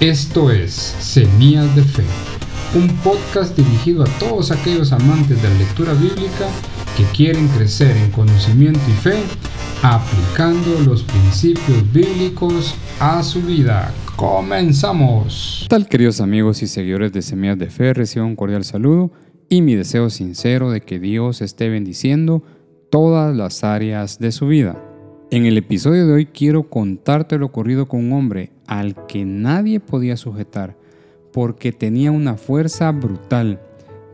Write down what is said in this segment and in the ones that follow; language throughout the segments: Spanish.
Esto es Semillas de Fe, un podcast dirigido a todos aquellos amantes de la lectura bíblica que quieren crecer en conocimiento y fe aplicando los principios bíblicos a su vida. Comenzamos. ¿Qué tal queridos amigos y seguidores de Semillas de Fe? Reciban un cordial saludo y mi deseo sincero de que Dios esté bendiciendo todas las áreas de su vida. En el episodio de hoy quiero contarte lo ocurrido con un hombre al que nadie podía sujetar porque tenía una fuerza brutal.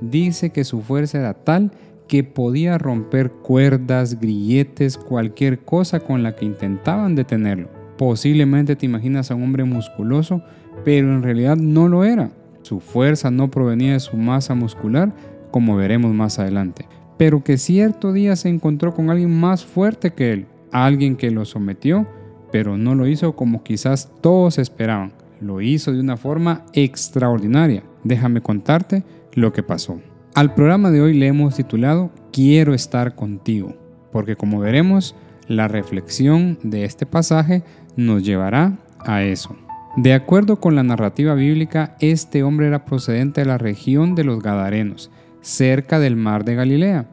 Dice que su fuerza era tal que podía romper cuerdas, grilletes, cualquier cosa con la que intentaban detenerlo. Posiblemente te imaginas a un hombre musculoso, pero en realidad no lo era. Su fuerza no provenía de su masa muscular, como veremos más adelante, pero que cierto día se encontró con alguien más fuerte que él, alguien que lo sometió, pero no lo hizo como quizás todos esperaban, lo hizo de una forma extraordinaria. Déjame contarte lo que pasó. Al programa de hoy le hemos titulado Quiero estar contigo, porque como veremos, la reflexión de este pasaje nos llevará a eso. De acuerdo con la narrativa bíblica, este hombre era procedente de la región de los Gadarenos, cerca del mar de Galilea,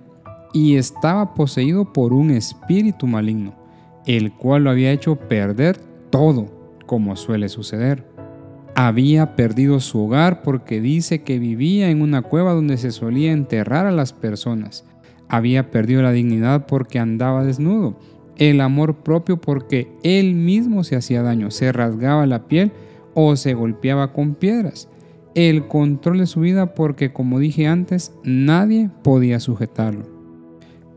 y estaba poseído por un espíritu maligno, el cual lo había hecho perder todo, como suele suceder. Había perdido su hogar porque dice que vivía en una cueva donde se solía enterrar a las personas. Había perdido la dignidad porque andaba desnudo el amor propio porque él mismo se hacía daño, se rasgaba la piel o se golpeaba con piedras. El control de su vida porque, como dije antes, nadie podía sujetarlo.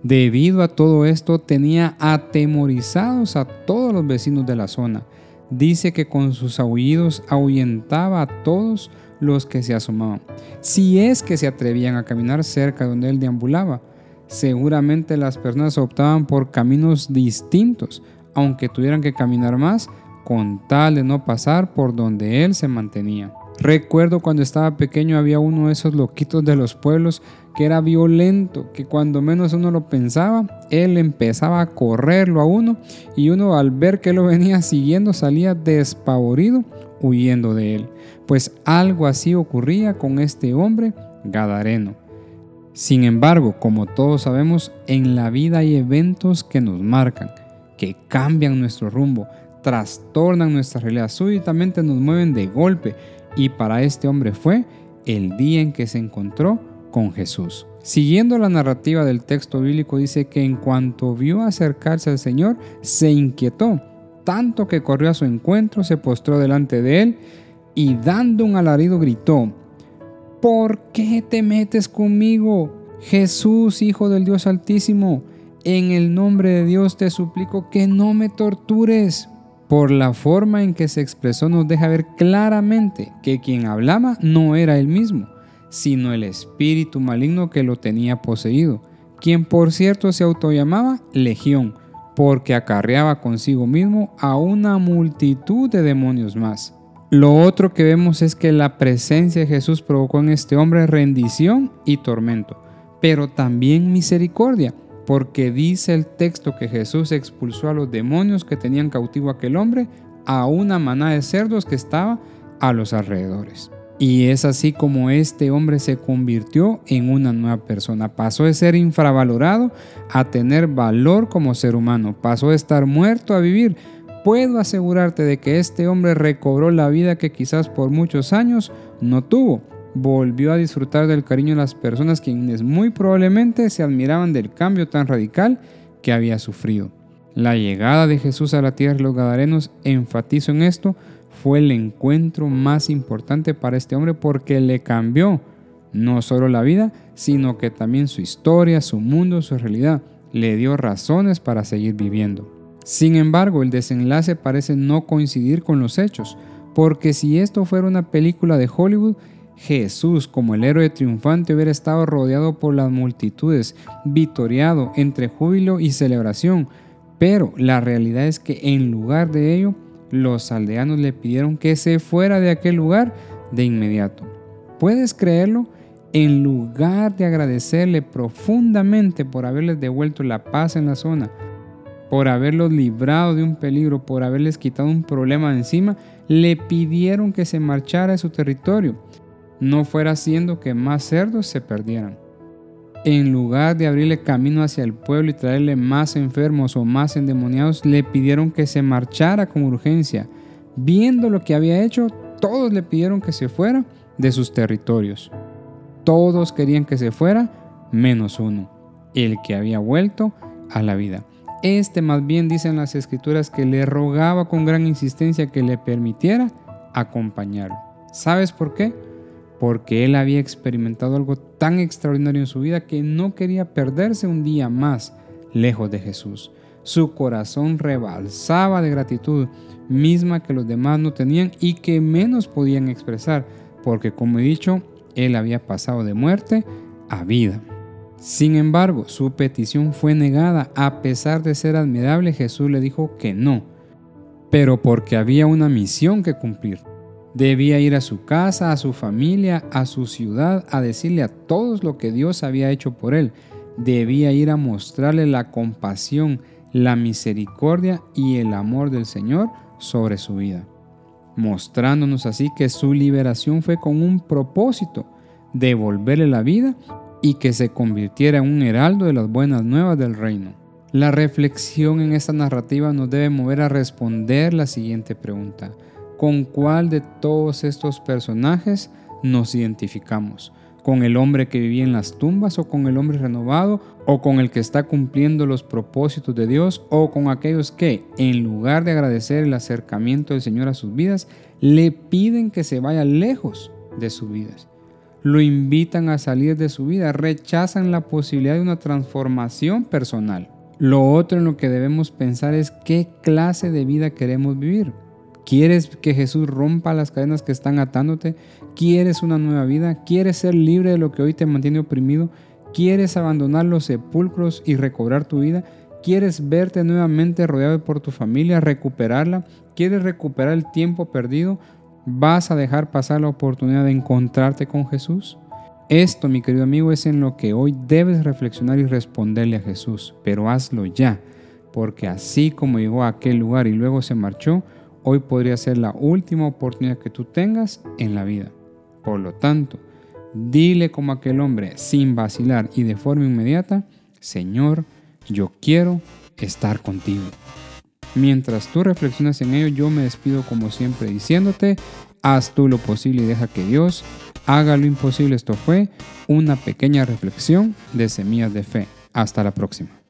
Debido a todo esto, tenía atemorizados a todos los vecinos de la zona. Dice que con sus aullidos ahuyentaba a todos los que se asomaban, si es que se atrevían a caminar cerca donde él deambulaba seguramente las personas optaban por caminos distintos, aunque tuvieran que caminar más, con tal de no pasar por donde él se mantenía. Recuerdo cuando estaba pequeño había uno de esos loquitos de los pueblos que era violento, que cuando menos uno lo pensaba, él empezaba a correrlo a uno y uno al ver que lo venía siguiendo salía despavorido huyendo de él. Pues algo así ocurría con este hombre gadareno. Sin embargo, como todos sabemos, en la vida hay eventos que nos marcan, que cambian nuestro rumbo, trastornan nuestra realidad, súbitamente nos mueven de golpe y para este hombre fue el día en que se encontró con Jesús. Siguiendo la narrativa del texto bíblico dice que en cuanto vio acercarse al Señor, se inquietó, tanto que corrió a su encuentro, se postró delante de él y dando un alarido gritó, ¿por qué te metes conmigo? Jesús, Hijo del Dios Altísimo, en el nombre de Dios te suplico que no me tortures. Por la forma en que se expresó nos deja ver claramente que quien hablaba no era él mismo, sino el espíritu maligno que lo tenía poseído, quien por cierto se autollamaba Legión, porque acarreaba consigo mismo a una multitud de demonios más. Lo otro que vemos es que la presencia de Jesús provocó en este hombre rendición y tormento, pero también misericordia, porque dice el texto que Jesús expulsó a los demonios que tenían cautivo a aquel hombre a una manada de cerdos que estaba a los alrededores. Y es así como este hombre se convirtió en una nueva persona. Pasó de ser infravalorado a tener valor como ser humano. Pasó de estar muerto a vivir puedo asegurarte de que este hombre recobró la vida que quizás por muchos años no tuvo. Volvió a disfrutar del cariño de las personas quienes muy probablemente se admiraban del cambio tan radical que había sufrido. La llegada de Jesús a la tierra de los Gadarenos, enfatizo en esto, fue el encuentro más importante para este hombre porque le cambió no solo la vida, sino que también su historia, su mundo, su realidad. Le dio razones para seguir viviendo. Sin embargo, el desenlace parece no coincidir con los hechos, porque si esto fuera una película de Hollywood, Jesús, como el héroe triunfante, hubiera estado rodeado por las multitudes, vitoriado entre júbilo y celebración. Pero la realidad es que en lugar de ello, los aldeanos le pidieron que se fuera de aquel lugar de inmediato. ¿Puedes creerlo? En lugar de agradecerle profundamente por haberles devuelto la paz en la zona, por haberlos librado de un peligro, por haberles quitado un problema de encima, le pidieron que se marchara de su territorio, no fuera haciendo que más cerdos se perdieran. En lugar de abrirle camino hacia el pueblo y traerle más enfermos o más endemoniados, le pidieron que se marchara con urgencia. Viendo lo que había hecho, todos le pidieron que se fuera de sus territorios. Todos querían que se fuera, menos uno, el que había vuelto a la vida. Este más bien dicen las escrituras que le rogaba con gran insistencia que le permitiera acompañarlo. ¿Sabes por qué? Porque él había experimentado algo tan extraordinario en su vida que no quería perderse un día más lejos de Jesús. Su corazón rebalsaba de gratitud, misma que los demás no tenían y que menos podían expresar, porque como he dicho, él había pasado de muerte a vida. Sin embargo, su petición fue negada. A pesar de ser admirable, Jesús le dijo que no, pero porque había una misión que cumplir. Debía ir a su casa, a su familia, a su ciudad, a decirle a todos lo que Dios había hecho por él. Debía ir a mostrarle la compasión, la misericordia y el amor del Señor sobre su vida, mostrándonos así que su liberación fue con un propósito, devolverle la vida y que se convirtiera en un heraldo de las buenas nuevas del reino. La reflexión en esta narrativa nos debe mover a responder la siguiente pregunta. ¿Con cuál de todos estos personajes nos identificamos? ¿Con el hombre que vivía en las tumbas o con el hombre renovado o con el que está cumpliendo los propósitos de Dios o con aquellos que, en lugar de agradecer el acercamiento del Señor a sus vidas, le piden que se vaya lejos de sus vidas? lo invitan a salir de su vida, rechazan la posibilidad de una transformación personal. Lo otro en lo que debemos pensar es qué clase de vida queremos vivir. ¿Quieres que Jesús rompa las cadenas que están atándote? ¿Quieres una nueva vida? ¿Quieres ser libre de lo que hoy te mantiene oprimido? ¿Quieres abandonar los sepulcros y recobrar tu vida? ¿Quieres verte nuevamente rodeado por tu familia, recuperarla? ¿Quieres recuperar el tiempo perdido? ¿Vas a dejar pasar la oportunidad de encontrarte con Jesús? Esto, mi querido amigo, es en lo que hoy debes reflexionar y responderle a Jesús, pero hazlo ya, porque así como llegó a aquel lugar y luego se marchó, hoy podría ser la última oportunidad que tú tengas en la vida. Por lo tanto, dile como aquel hombre, sin vacilar y de forma inmediata, Señor, yo quiero estar contigo. Mientras tú reflexionas en ello, yo me despido como siempre diciéndote, haz tú lo posible y deja que Dios haga lo imposible. Esto fue una pequeña reflexión de semillas de fe. Hasta la próxima.